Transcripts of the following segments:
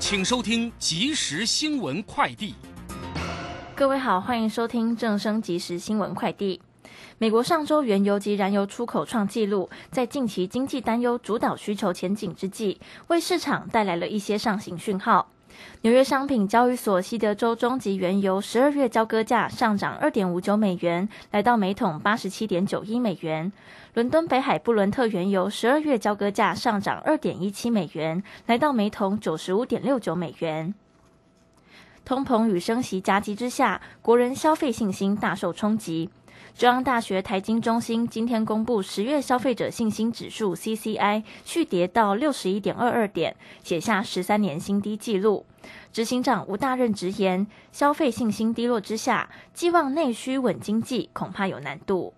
请收听即时新闻快递。各位好，欢迎收听正声即时新闻快递。美国上周原油及燃油出口创纪录，在近期经济担忧主导需求前景之际，为市场带来了一些上行讯号。纽约商品交易所西德州中级原油十二月交割价上涨二点五九美元，来到每桶八十七点九一美元。伦敦北海布伦特原油十二月交割价上涨二点一七美元，来到每桶九十五点六九美元。通膨与升息夹击之下，国人消费信心大受冲击。中央大学财经中心今天公布十月消费者信心指数 （CCI） 续跌到六十一点二二点，写下十三年新低纪录。执行长吴大任直言，消费信心低落之下，寄望内需稳经济恐怕有难度。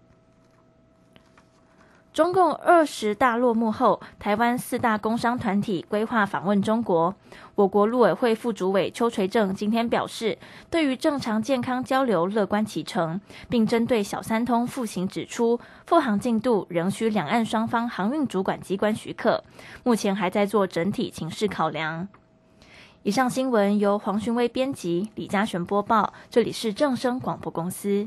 中共二十大落幕后，台湾四大工商团体规划访问中国。我国陆委会副主委邱垂正今天表示，对于正常健康交流乐观其成，并针对小三通复行指出，复航进度仍需两岸双方航运主管机关许可，目前还在做整体情势考量。以上新闻由黄勋威编辑，李嘉璇播报，这里是正声广播公司。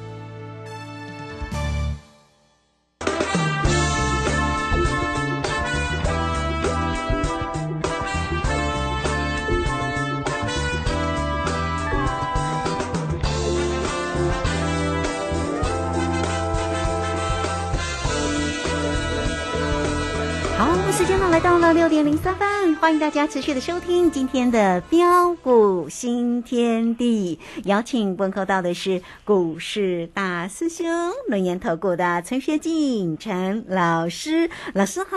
来到了六点零三分，欢迎大家持续的收听今天的标股新天地。邀请问候到的是股市大师兄轮研投顾的陈学进陈老师，老师好。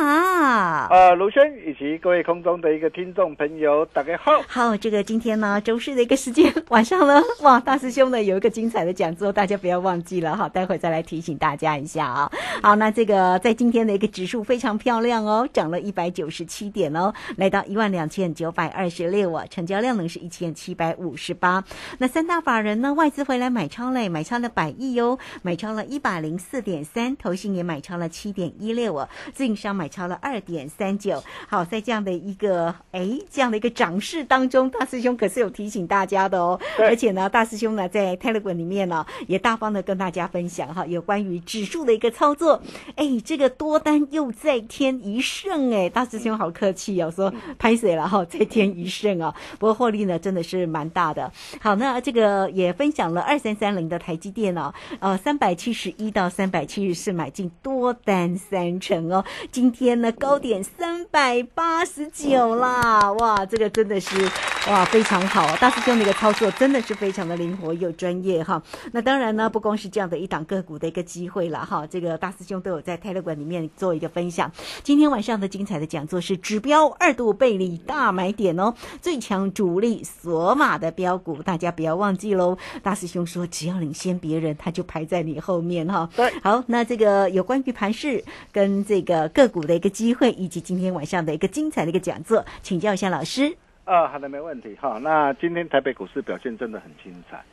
呃，卢轩以及各位空中的一个听众朋友，大家好。好，这个今天呢周四的一个时间晚上呢，哇，大师兄呢有一个精彩的讲座，大家不要忘记了哈，待会再来提醒大家一下啊。好，那这个在今天的一个指数非常漂亮哦，涨了。一百九十七点哦，来到一万两千九百二十六啊，成交量呢是一千七百五十八。那三大法人呢，外资回来买超嘞，买超了百亿哟，买超了一百零四点三，投信也买超了七点一六啊，自营商买超了二点三九。好，在这样的一个哎这样的一个涨势当中，大师兄可是有提醒大家的哦，而且呢，大师兄呢在 Telegram 里面呢也大方的跟大家分享哈，有关于指数的一个操作，哎，这个多单又再添一胜。哎，大师兄好客气哦，说 拍水了哈，再添一胜啊。不过获利呢，真的是蛮大的。好，那这个也分享了二三三零的台积电哦，呃，三百七十一到三百七十四买进多单三成哦。今天呢高点三百八十九啦，哇，这个真的是哇非常好。大师兄的一个操作真的是非常的灵活又专业哈。那当然呢，不光是这样的一档个股的一个机会了哈，这个大师兄都有在泰勒馆里面做一个分享。今天晚上的。精彩的讲座是指标二度背离大买点哦，最强主力索马的标股，大家不要忘记喽。大师兄说，只要领先别人，他就排在你后面哈。对，好，那这个有关于盘市跟这个个股的一个机会，以及今天晚上的一个精彩的一个讲座，请教一下老师。啊，好的，没问题哈。那今天台北股市表现真的很精彩，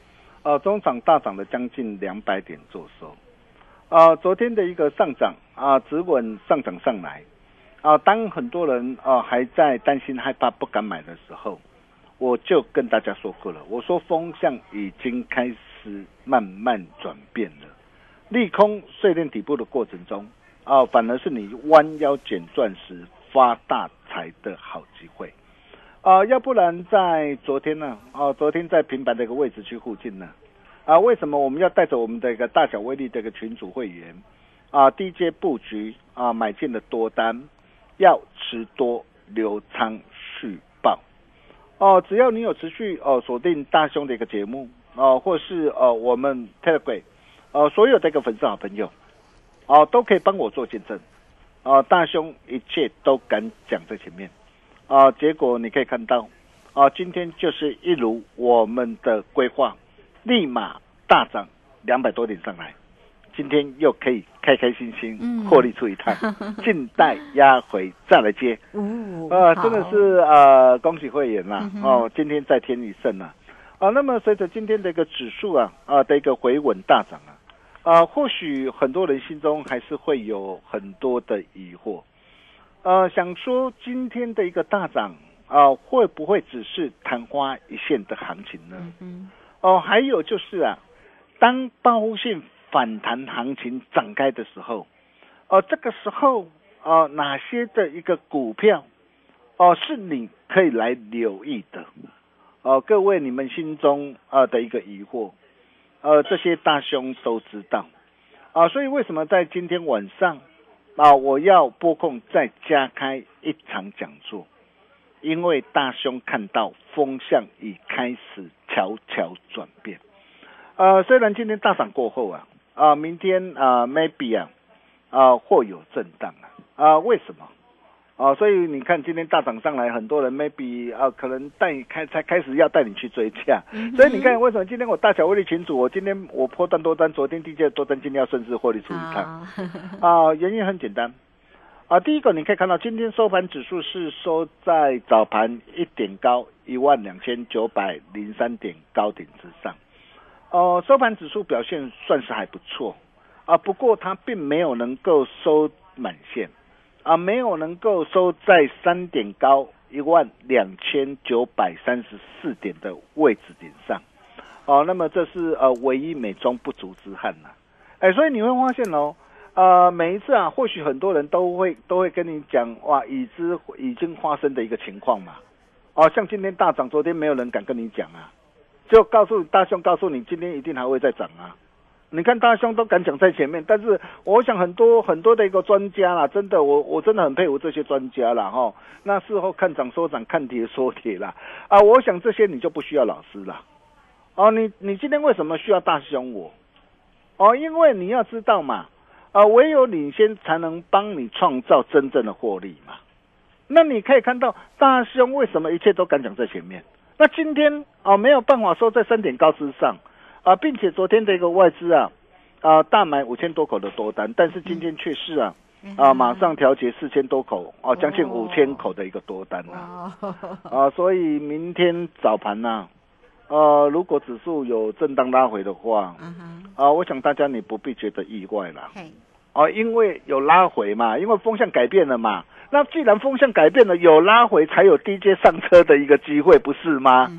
哦，中场大涨了将近两百点做收。啊，昨天的一个上涨啊，止稳上涨上来啊，当很多人啊还在担心害怕不敢买的时候，我就跟大家说过了，我说风向已经开始慢慢转变了，利空碎裂底部的过程中啊，反而是你弯腰捡钻石发大财的好机会啊，要不然在昨天呢啊，昨天在平板的一个位置区附近呢。啊，为什么我们要带着我们的一个大小威力的一个群组会员啊，低阶布局啊，买进了多单，要持多留仓续报哦。只要你有持续哦锁定大兄的一个节目哦，或是呃我们 Telegram 呃所有的一个粉丝好朋友哦，都可以帮我做见证啊。大兄一切都敢讲在前面啊，结果你可以看到啊，今天就是一如我们的规划。立马大涨两百多点上来，今天又可以开开心心获利出一趟，静待压回再来接。啊，真的是呃，恭喜会员啦！哦，今天再添一胜啊！啊，那么随着今天的一个指数啊啊的一个回稳大涨啊啊，或许很多人心中还是会有很多的疑惑，呃，想说今天的一个大涨啊，会不会只是昙花一现的行情呢？嗯哦，还有就是啊，当报复性反弹行情展开的时候，哦，这个时候哦，哪些的一个股票哦是你可以来留意的？哦，各位你们心中啊的一个疑惑，呃，这些大兄都知道啊，所以为什么在今天晚上啊，我要播控再加开一场讲座？因为大兄看到风向已开始悄悄转变，呃，虽然今天大涨过后啊，啊，明天啊，maybe 啊，啊，或有震荡啊，啊，为什么？啊，所以你看今天大涨上来，很多人 maybe 啊，可能带你开才开始要带你去追价，所以你看为什么今天我大小威力群主，我今天我破单多单，昨天低阶多单，今天要顺势获利出一趟，啊，原因很简单。啊，第一个你可以看到，今天收盘指数是收在早盘一点高一万两千九百零三点高点之上，哦，收盘指数表现算是还不错啊，不过它并没有能够收满线啊，没有能够收在三点高一万两千九百三十四点的位置点上，哦，那么这是呃唯一美中不足之憾呐，哎，所以你会发现哦。呃，每一次啊，或许很多人都会都会跟你讲哇，已知已经发生的一个情况嘛。哦，像今天大涨，昨天没有人敢跟你讲啊，就告诉大兄，告诉你今天一定还会再涨啊。你看大兄都敢讲在前面，但是我想很多很多的一个专家啦，真的我我真的很佩服这些专家啦哈。那事后看涨说涨，看跌说跌啦啊，我想这些你就不需要老师了。哦，你你今天为什么需要大兄我？哦，因为你要知道嘛。啊，唯有领先才能帮你创造真正的获利嘛。那你可以看到大兄为什么一切都敢讲在前面？那今天啊没有办法说在三点高之上啊，并且昨天的一个外资啊啊大买五千多口的多单，但是今天却是啊啊马上调节四千多口啊，将近五千口的一个多单啊。啊，所以明天早盘呢，呃，如果指数有震荡拉回的话，啊，我想大家你不必觉得意外了。哦，因为有拉回嘛，因为风向改变了嘛。那既然风向改变了，有拉回才有低阶上车的一个机会，不是吗？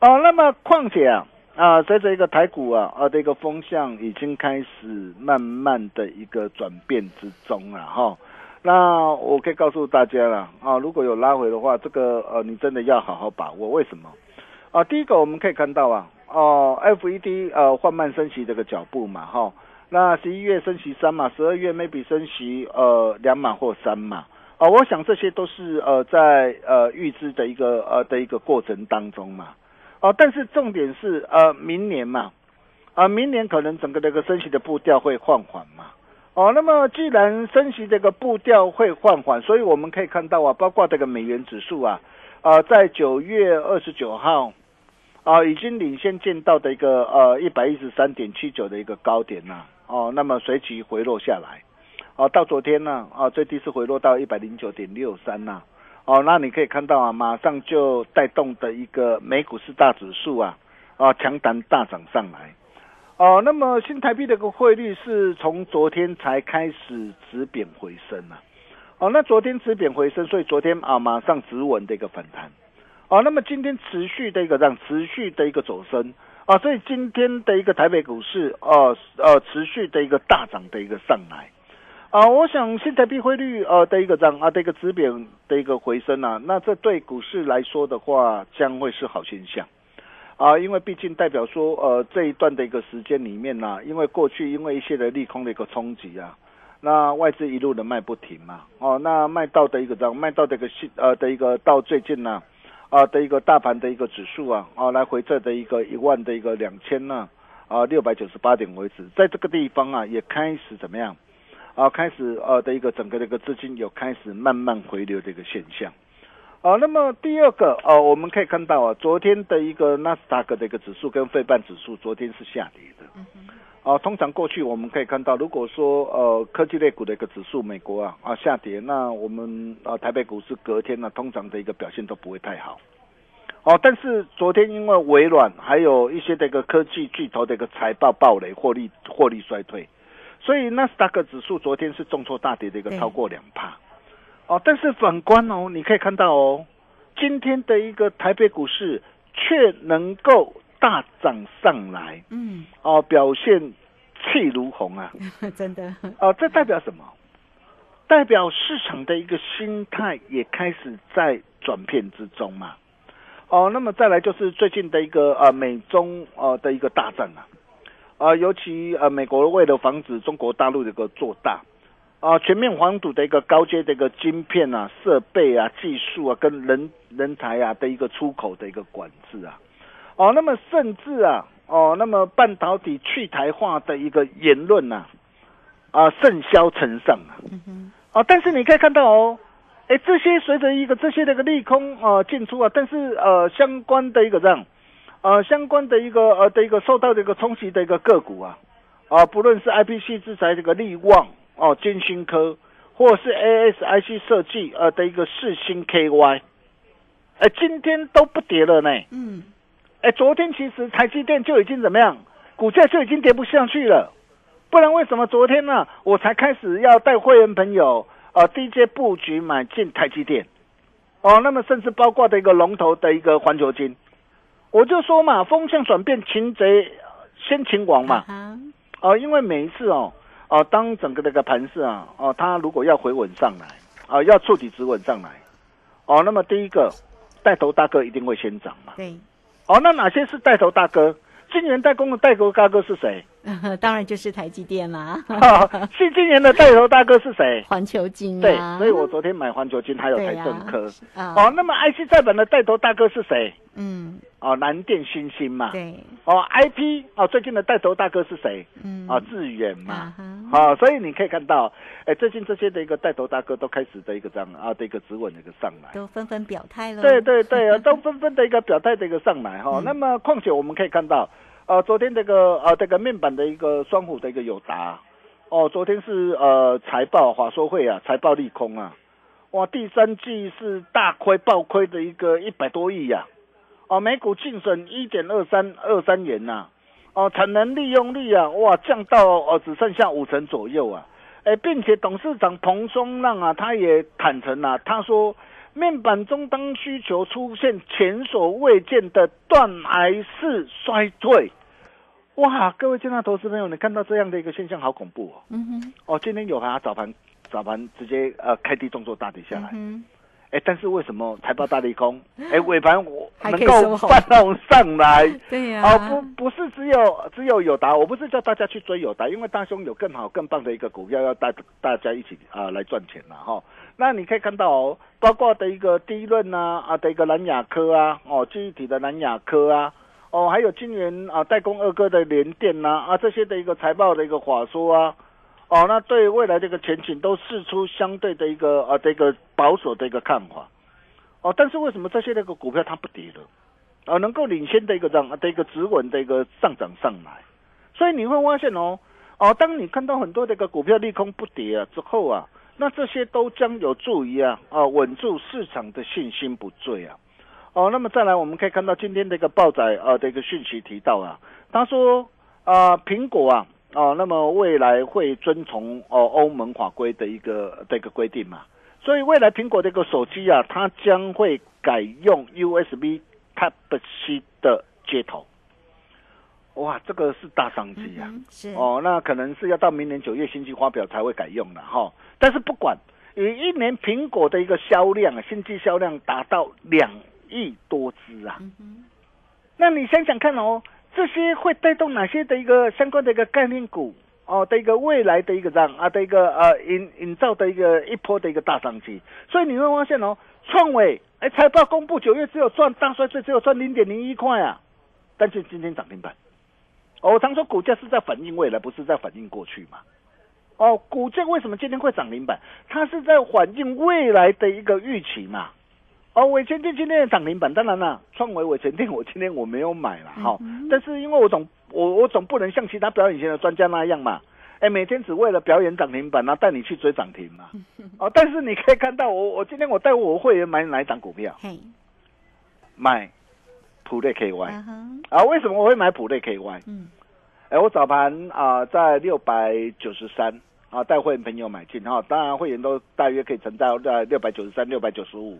哦，那么况且啊，啊，随着一个台股啊，啊的一个风向已经开始慢慢的一个转变之中了哈。那我可以告诉大家了啊，如果有拉回的话，这个呃，你真的要好好把握。为什么？啊，第一个我们可以看到啊，哦，FED 呃缓慢升息这个脚步嘛，哈。那十一月升息三嘛，十二月 maybe 升息呃两码或三码啊，我想这些都是呃在呃预知的一个呃的一个过程当中嘛，哦，但是重点是呃明年嘛，啊明年可能整个这个升息的步调会放缓嘛，哦，那么既然升息这个步调会放缓，所以我们可以看到啊，包括这个美元指数啊，啊在九月二十九号。啊，已经领先见到的一个呃一百一十三点七九的一个高点呐，哦，那么随即回落下来，哦，到昨天呢，啊，最低是回落到一百零九点六三呐，哦，那你可以看到啊，马上就带动的一个美股四大指数啊，啊，强弹大涨上来，哦，那么新台币的一个汇率是从昨天才开始止贬回升啊。哦，那昨天止贬回升，所以昨天啊马上止稳的一个反弹。哦，那么今天持续的一个这样持续的一个走升啊，所以今天的一个台北股市呃呃持续的一个大涨的一个上来啊，我想新台币汇率呃的一个涨啊的一个止贬的一个回升啊，那这对股市来说的话将会是好现象。啊，因为毕竟代表说，呃，这一段的一个时间里面呢，因为过去因为一些的利空的一个冲击啊，那外资一路的卖不停嘛，哦，那卖到的一个这样，卖到的一个新呃的一个到最近呢，啊的一个大盘的一个指数啊，啊来回这的一个一万的一个两千呢，啊六百九十八点为止，在这个地方啊也开始怎么样，啊开始呃的一个整个的一个资金有开始慢慢回流的一个现象。啊，那么第二个啊，我们可以看到啊，昨天的一个纳斯达克的一个指数跟费半指数昨天是下跌的。啊，通常过去我们可以看到，如果说呃科技类股的一个指数美国啊啊下跌，那我们啊台北股市隔天呢，通常的一个表现都不会太好。哦，但是昨天因为微软还有一些这个科技巨头的一个财报暴雷，获利获利衰退，所以纳斯达克指数昨天是重挫大跌的一个超过两帕。哦，但是反观哦，你可以看到哦，今天的一个台北股市却能够大涨上来，嗯，哦，表现气如虹啊，真的，哦，这代表什么？代表市场的一个心态也开始在转变之中嘛。哦，那么再来就是最近的一个呃美中呃的一个大战啊，啊，尤其呃美国为了防止中国大陆的一个做大。啊，全面黄赌的一个高阶的一个晶片啊、设备啊、技术啊，跟人人才啊的一个出口的一个管制啊，哦，那么甚至啊，哦，那么半导体去台化的一个言论呐，啊，甚嚣尘上啊，啊，但是你可以看到哦，哎，这些随着一个这些的一个利空啊进出啊，但是呃，相关的一个这样，呃，相关的一个呃的一个受到这个冲击的一个个股啊，啊，不论是 IPC 制裁这个利旺。哦，金星科或是 ASIC 设计呃的一个四星 KY，哎，今天都不跌了呢。嗯，哎，昨天其实台积电就已经怎么样，股价就已经跌不下去了。不然为什么昨天呢，我才开始要带会员朋友呃低阶布局买进台积电？哦，那么甚至包括的一个龙头的一个环球金，我就说嘛，风向转变，擒贼先擒王嘛。哦，因为每一次哦。哦，当整个那个盘势啊，哦，它如果要回稳上来，啊，要触底止稳上来，哦，那么第一个带头大哥一定会先涨嘛。对。哦，那哪些是带头大哥？今年代工的带头大哥是谁？当然就是台积电啦。是今年的带头大哥是谁？环球金。对，所以我昨天买环球金，还有台政科。哦，那么 IC 再版的带头大哥是谁？嗯。哦，南电新星嘛，对，哦，IP 哦，最近的带头大哥是谁？嗯，啊，致远嘛，好，所以你可以看到，哎，最近这些的一个带头大哥都开始的一个这样啊的一个指稳的一个上来，都纷纷表态了。对对对啊，都纷纷的一个表态的一个上来哈。那么，况且我们可以看到，呃，昨天这个呃这个面板的一个双虎的一个友达，哦，昨天是呃财报华说会啊，财报利空啊，哇，第三季是大亏暴亏的一个一百多亿呀。哦，每股净损一点二三二三元呐，哦，产能利用率啊，哇，降到哦只剩下五成左右啊，哎，并且董事长彭松浪啊，他也坦诚啊，他说面板终端需求出现前所未见的断崖式衰退，哇，各位见到投资朋友，你看到这样的一个现象，好恐怖哦，嗯哼，哦，今天有啊，早盘早盘直接呃开低动作大跌下来。哎，但是为什么财报大利空？哎，尾盘我能够翻红上来？对呀，哦，不，不是只有只有友达，我不是叫大家去追友达，因为大兄有更好更棒的一个股票要带大家一起啊来赚钱了哈。那你可以看到哦，包括的一个第一轮啊啊的一个蓝雅科啊哦，具体的蓝雅科啊哦，还有今年啊代工二哥的联电呐啊这些的一个财报的一个话说啊。哦，那对未来这个前景都试出相对的一个啊这个保守的一个看法，哦，但是为什么这些那个股票它不跌了，啊，能够领先的一个这样的一个止稳的一个上涨上来，所以你会发现哦，哦，当你看到很多这个股票利空不跌啊之后啊，那这些都将有助于啊啊稳住市场的信心不坠啊，哦，那么再来我们可以看到今天这个报载啊的一个讯息提到啊，他说。啊，苹果啊，哦，那么未来会遵从哦欧盟法规的一个的一个规定嘛，所以未来苹果这个手机啊，它将会改用 USB Type C 的接头。哇，这个是大商机啊！嗯是哦，那可能是要到明年九月新机发表才会改用的哈。但是不管，以一年苹果的一个销量啊，新机销量达到两亿多只啊。那你想想看哦，这些会带动哪些的一个相关的一个概念股哦的一个未来的一个这样啊的一个呃营营造的一个一波的一个大商机。所以你会发现哦，创伟哎财报公布九月只有赚大衰退只有赚零点零一块啊，但是今天涨停板。哦，我常说股价是在反映未来，不是在反映过去嘛。哦，股价为什么今天会涨停板？它是在反映未来的一个预期嘛。哦，伟前店今天的涨停板，当然了，创维伟前店我今天我没有买了哈、但是因为我总我我总不能像其他表演型的专家那样嘛，哎，每天只为了表演涨停板，然后带你去追涨停嘛。哦，但是你可以看到我我今天我带我会员买哪一档股票？嘿，买普瑞 KY 啊？为什么我会买普瑞 KY？嗯，哎，我早盘啊、在六百九十三啊，带会员朋友买进哈、当然会员都大约可以承到在六百九十三、六百九十五。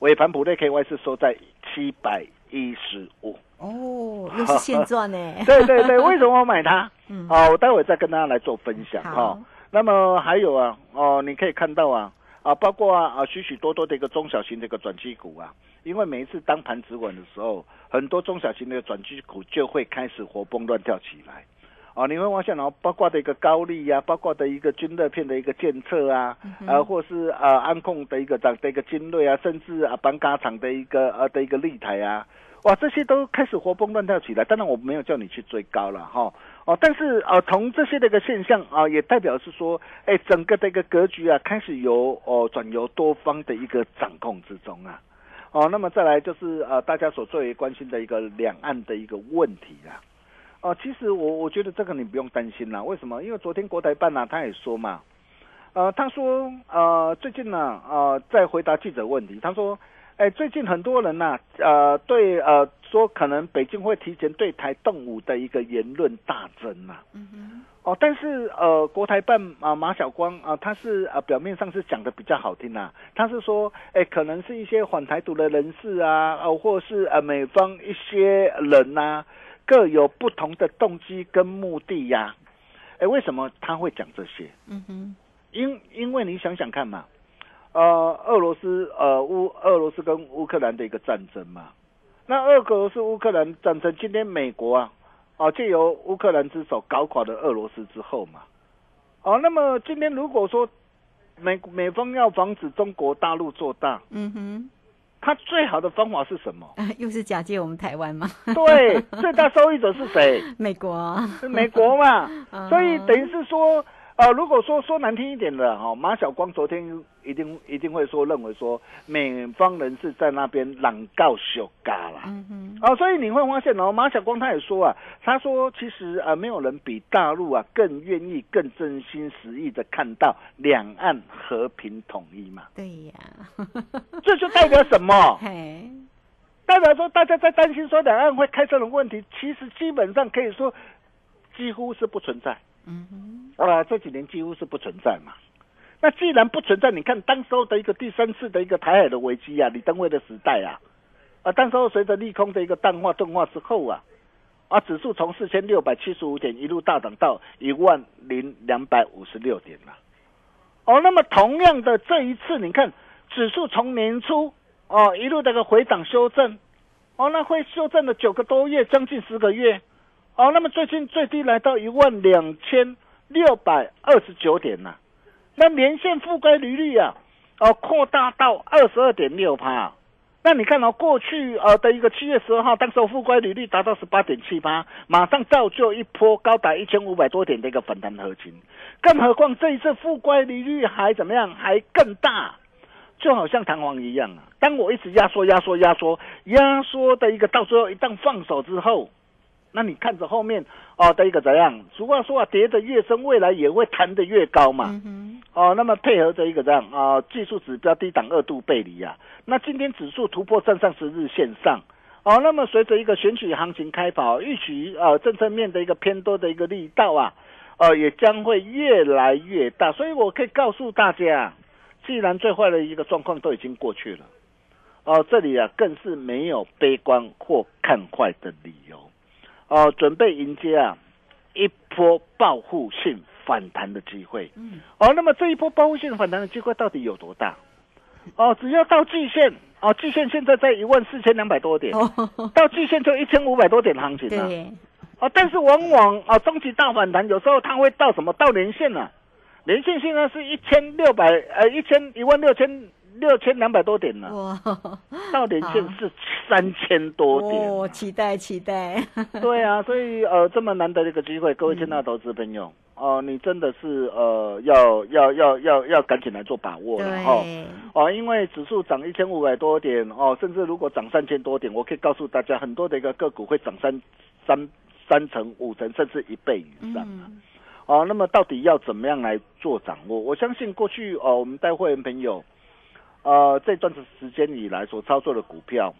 尾盘普瑞 KY 是收在七百一十五。哦，又是现 赚呢，对对对，为什么我买它？嗯好、我待会再跟大家来做分享哈、好那么还有啊，哦，你可以看到啊，啊，包括啊啊许许多多的一个中小型的一个转机股啊，因为每一次当盘止稳的时候，很多中小型的转机股就会开始活蹦乱跳起来。哦，你会发现哦，包括的一个高利呀、包括的一个军乐片的一个建测啊，呃，或是呃安控的一个涨的一个精锐啊，甚至啊板嘎厂的一个呃的一个立台啊，哇，这些都开始活蹦乱跳起来。当然，我没有叫你去追高了哈。哦，但是呃，从这些的一个现象啊、也代表是说，哎，整个的一个格局啊，开始由哦转由多方的一个掌控之中啊。哦，那么再来就是呃，大家所最为关心的一个两岸的一个问题啊。哦，其实我我觉得这个你不用担心啦。为什么？因为昨天国台办呢、他也说嘛，呃，他说呃，最近呢，呃，在回答记者问题，他说，哎，最近很多人呐、呃，对呃，说可能北京会提前对台动武的一个言论大增呐、哦，但是呃，国台办啊、马晓光啊、他是呃表面上是讲的比较好听啊，他是说，哎，可能是一些反台独的人士啊，呃，或是呃美方一些人呐、各有不同的动机跟目的呀、哎，为什么他会讲这些？嗯哼，因因为你想想看嘛，呃，俄罗斯呃乌俄罗斯跟乌克兰的一个战争嘛，那俄罗斯乌克兰战争，今天美国啊，哦借由乌克兰之手搞垮了俄罗斯之后嘛，哦，那么今天如果说美美方要防止中国大陆做大，嗯哼，它最好的方法是什么？啊又是假借我们台湾吗？对，最大受益者是谁？美国，是美国嘛 嗯，所以等于是说，呃，如果说说难听一点的哈、马晓光昨天一定一定会说认为说美方人士在那边朗告修嘎啦。嗯嗯，哦，所以你会发现哦，马晓光他也说啊，他说其实啊，没有人比大陆啊更愿意、更真心实意的看到两岸和平统一嘛，对呀，这就代表什么？嘿，代表说大家在担心说两岸会开这种问题，其实基本上可以说几乎是不存在。嗯哼，啊，这几年几乎是不存在嘛。那既然不存在，你看当时候的一个第三次的一个台海的危机啊，李登辉的时代啊，啊，当时候随着利空的一个淡化钝化之后啊，啊，指数从四千六百七十五点一路大涨到一万零两百五十六点了。哦，那么同样的这一次，你看指数从年初哦一路这个回档修正，哦，那会修正了九个多月，将近十个月。哦，那么最近最低来到一万两千六百二十九点呐、那年线覆盖利率啊，哦扩大到二十二点六趴。那你看哦，过去呃的一个七月十二号，当时候覆盖利率达到十八点七八，马上造就一波高达一千五百多点的一个反弹行情。更何况这一次覆盖利率还怎么样？还更大，就好像弹簧一样啊。当我一直压缩、压缩、压缩、压缩的一个，到最后一旦放手之后，那你看着后面哦的一个怎样？俗话说啊，跌得越深，未来也会弹得越高嘛。嗯，哦，那么配合着一个这样？啊、技术指标低档二度背离啊，那今天指数突破站上十日线上，哦，那么随着一个选举行情开跑，预期呃政策面的一个偏多的一个力道啊，呃也将会越来越大，所以我可以告诉大家，既然最坏的一个状况都已经过去了，哦，这里啊更是没有悲观或看坏的理由，哦，准备迎接啊一波报复性反弹的机会，嗯，哦，那么这一波报复性反弹的机会到底有多大？哦，只要到季线，哦，季线现在在一万四千两百多点，哦，到季线就一千五百多点行情啊。对，哦，但是往往啊，中期大反弹有时候它会到什么？到年线呢、年线现在是一千六百呃一千一万六千六千两百多点呢、哇，到点线是三千多点。哦，期待期待，对啊，所以呃，这么难得的一个机会，各位亲爱的投资朋友，哦、你真的是呃，要要要要要赶紧来做把握了哈。对，哦，因为指数涨一千五百多点哦，甚至如果涨三千多点，我可以告诉大家，很多的一个个股会涨三三三成、五成，甚至一倍以上。嗯，哦，那么到底要怎么样来做掌握？我相信过去哦，我们带会员朋友，呃，这段时间以来所操作的股票，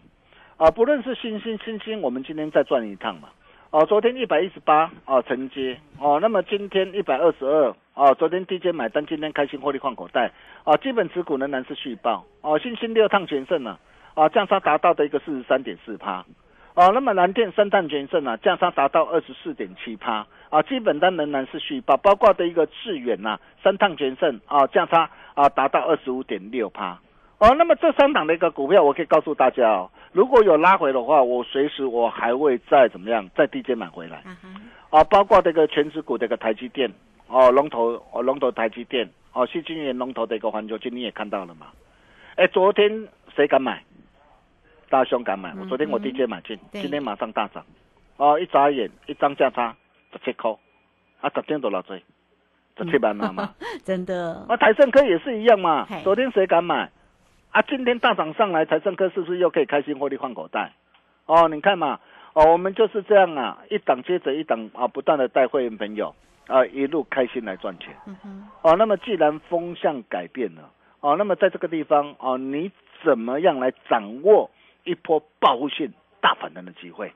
啊、不论是新兴、新兴，我们今天再转一趟嘛。哦，昨天一百一十八哦承接。哦，那么今天一百二十二哦，昨天低阶买单，今天开心获利换口袋。哦，基本持股仍然是续报。哦，新兴六趟全胜了啊，降差达到的一个四十三点四趴。哦，那么蓝电三趟全胜啊，降差达到二十四点七趴。啊，基本单仍然是续报，包括的一个致远呐、三趟全胜啊，降差啊达到二十五点六趴。哦，那么这三档的一个股票，我可以告诉大家哦，如果有拉回的话，我随时我还会再怎么样，再低阶买回来啊哈，啊，包括这个全指股的一个台积电哦，龙头哦，龙头台积电哦，细晶圆龙头的一个环球金，你也看到了嘛？哎，昨天谁敢买？大兄敢买，我昨天我低阶买进，对今天马上大涨，哦，一眨眼一张价差十七块，啊，十点多少追，十七万了嘛。真的，啊，台盛科也是一样嘛。昨天谁敢买？啊，今天大涨上来，台盛科是不是又可以开心获利换口袋？哦，你看嘛，哦，我们就是这样啊，一档接着一档啊，不断的带会员朋友啊，一路开心来赚钱。嗯哼，哦，那么既然风向改变了，哦，那么在这个地方哦，你怎么样来掌握一波报复性大反弹的机会？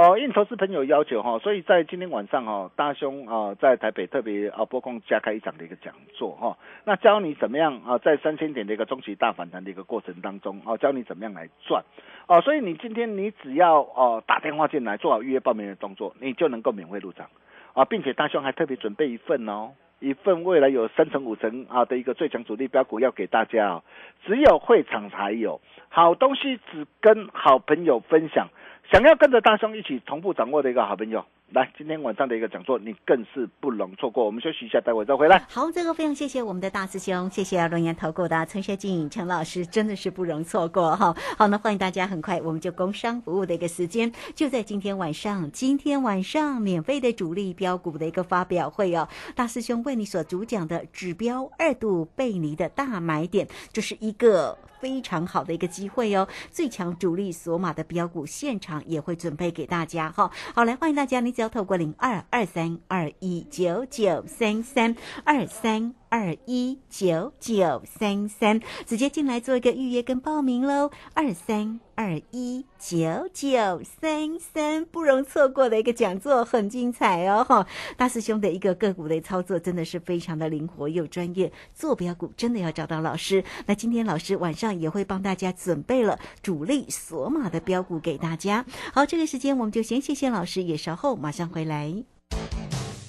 哦，应投资朋友要求哈、所以在今天晚上哦、大兄啊、在台北特别啊拨空加开一场的一个讲座哈、那教你怎么样啊，在三千点的一个中期大反弹的一个过程当中哦、教你怎么样来赚哦，所以你今天你只要哦、打电话进来做好预约报名的动作，你就能够免费入场啊，并且大兄还特别准备一份哦。一份未来有三成五成啊的一个最强主力标股要给大家哦，只有会场才有好东西，只跟好朋友分享。想要跟着大兄一起同步掌握的一个好朋友，来今天晚上的一个讲座，你更是不容错过。我们休息一下，待会再回来。好，这个非常谢谢我们的大师兄，谢谢龙岩投顾的陈学静陈老师，真的是不容错过哈。好，那欢迎大家，很快我们就工商服务的一个时间，就在今天晚上，今天晚上免费的主力标股的一个发表会哦，大师兄为你所主讲的指标二度背离的大买点，这是一个。非常好的一个机会哦！最强主力索马的标股现场也会准备给大家哈。好，来欢迎大家，你只要透过零二二三二一九九三三二三二一九九三三，直接进来做一个预约跟报名喽。二三二一九九三三，不容错过的一个讲座，很精彩哦！哈，大师兄的一个个股的操作真的是非常的灵活又专业，做标股真的要找到老师。那今天老师晚上也会帮大家准备了主力索马的标股给大家。好，这个时间我们就先谢谢老师，也稍后马上回来。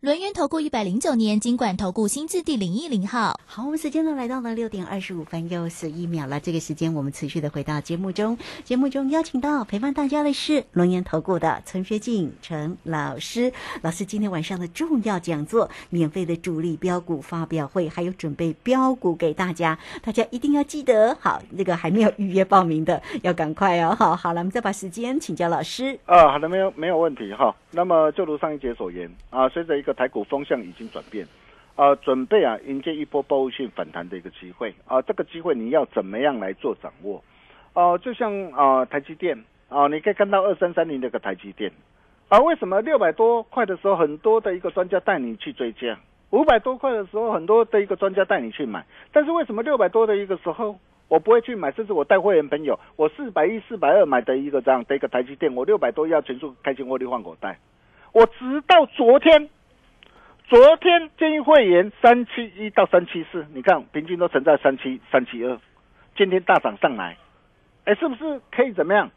轮源投顾一百零九年金管投顾新字第零一零号。好，我们时间呢来到了六点二十五分又十一秒了。这个时间我们持续的回到节目中，节目中邀请到陪伴大家的是轮源投顾的陈学静陈老师。老师今天晚上的重要讲座，免费的主力标股发表会，还有准备标股给大家，大家一定要记得。好，那个还没有预约报名的，要赶快哦。好，好了，我们再把时间请教老师。啊，好的，没有没有问题哈。那么就如上一节所言啊，随着一个台股风向已经转变，啊，准备啊迎接一波报复性反弹的一个机会啊，这个机会你要怎么样来做掌握？哦、就像啊台积电啊，你可以看到二三三零那个台积电啊，为什么六百多块的时候，很多的一个专家带你去追加？五百多块的时候，很多的一个专家带你去买，但是为什么六百多的一个时候？我不会去买，甚至我带会员朋友，我四百一、四百二买的一个这样的一个台积电，我六百多要全数开心获利换口袋。我直到昨天，昨天建议会员三七一到三七四，你看平均都存在三七三七二，今天大涨上来，哎，是不是可以怎么样？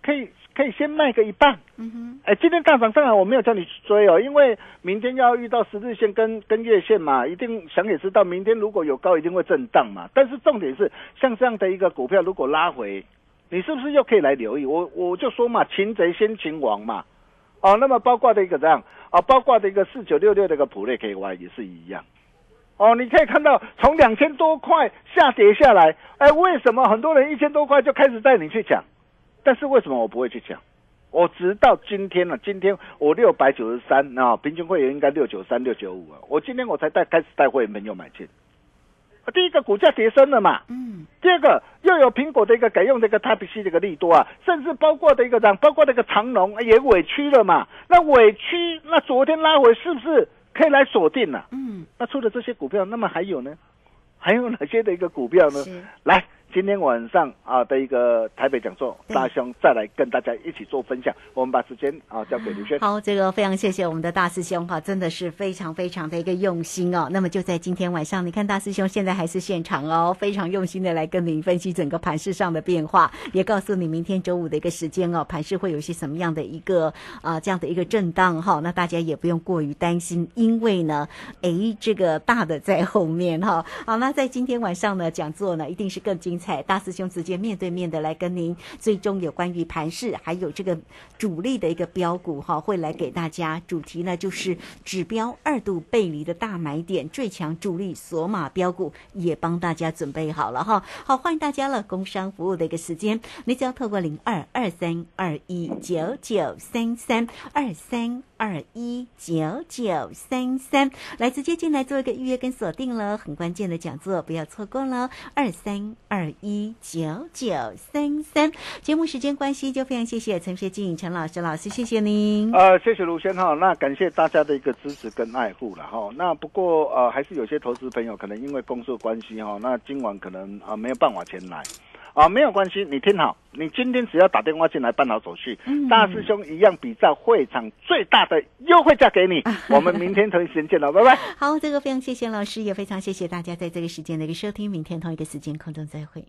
可以可以先卖个一半。嗯哼，哎，今天大涨上来，我没有叫你去追哦，因为明天要遇到十日线跟跟月线嘛，一定想也知道，明天如果有高，一定会震荡嘛。但是重点是，像这样的一个股票，如果拉回，你是不是又可以来留意？我我就说嘛，擒贼先擒王嘛。哦，那么包括的一个这样啊，包括的一个四九六六的一个普瑞 KY 也是一样。哦，你可以看到从两千多块下跌下来，哎，为什么很多人一千多块就开始带你去抢？但是为什么我不会去抢？我直到今天呢、今天我六百九十三啊，平均会员应该六九三、六九五啊，我今天我才带开始带会员朋友买进。啊第一个股价跌升了嘛，嗯，第二个又有苹果的一个改用的一个 Type C 的一个利多啊，甚至包括的一个涨，包括那个长龙也委屈了嘛。那委屈，那昨天拉回是不是可以来锁定了、嗯，那除了这些股票，那么还有呢？还有哪些的一个股票呢？是来，今天晚上啊的一个台北讲座，对大兄再来跟大家一起做分享。我们把时间啊交给刘轩。好，这个非常谢谢我们的大师兄哈，真的是非常非常的一个用心哦。那么就在今天晚上，你看大师兄现在还是现场哦，非常用心的来跟您分析整个盘市上的变化，也告诉你明天周五的一个时间哦，盘市会有一些什么样的一个啊、这样的一个震荡哈。那大家也不用过于担心，因为呢，诶，这个大的在后面哈。好，那在今天晚上呢，讲座呢一定是更精彩，大师兄直接面对面的来跟您最终有关于盘市还有这个主力的一个标股哈，会来给大家。主题呢就是指标二度背离的大买点，最强主力索马标股也帮大家准备好了哈。好，欢迎大家了，工商服务的一个时间，你只要透过零二二三二一九九三三二三。二一九九三三，来直接进来做一个预约跟锁定了，很关键的讲座，不要错过了。二三二一九九三三，节目时间关系，就非常谢谢陈学静陈老师老师，谢谢您。呃，谢谢卢先哈，那感谢大家的一个支持跟爱护了哈。那不过呃，还是有些投资朋友可能因为工作关系哈，那今晚可能啊、没有办法前来。啊，没有关系，你听好，你今天只要打电话进来办好手续，嗯大师兄一样比照会场最大的优惠价给你。我们明天同一时间见了，拜拜。好，这个非常谢谢老师，也非常谢谢大家在这个时间的一个收听，明天同一个时间空中再会。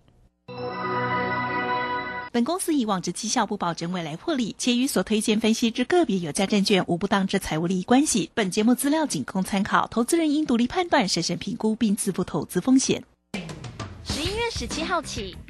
本公司以往之绩效不保证未来获利，且与所推荐分析之个别有价证券无不当之财务利益关系。本节目资料仅供参考，投资人应独立判断、审慎评估并自负投资风险。十一月十七号起，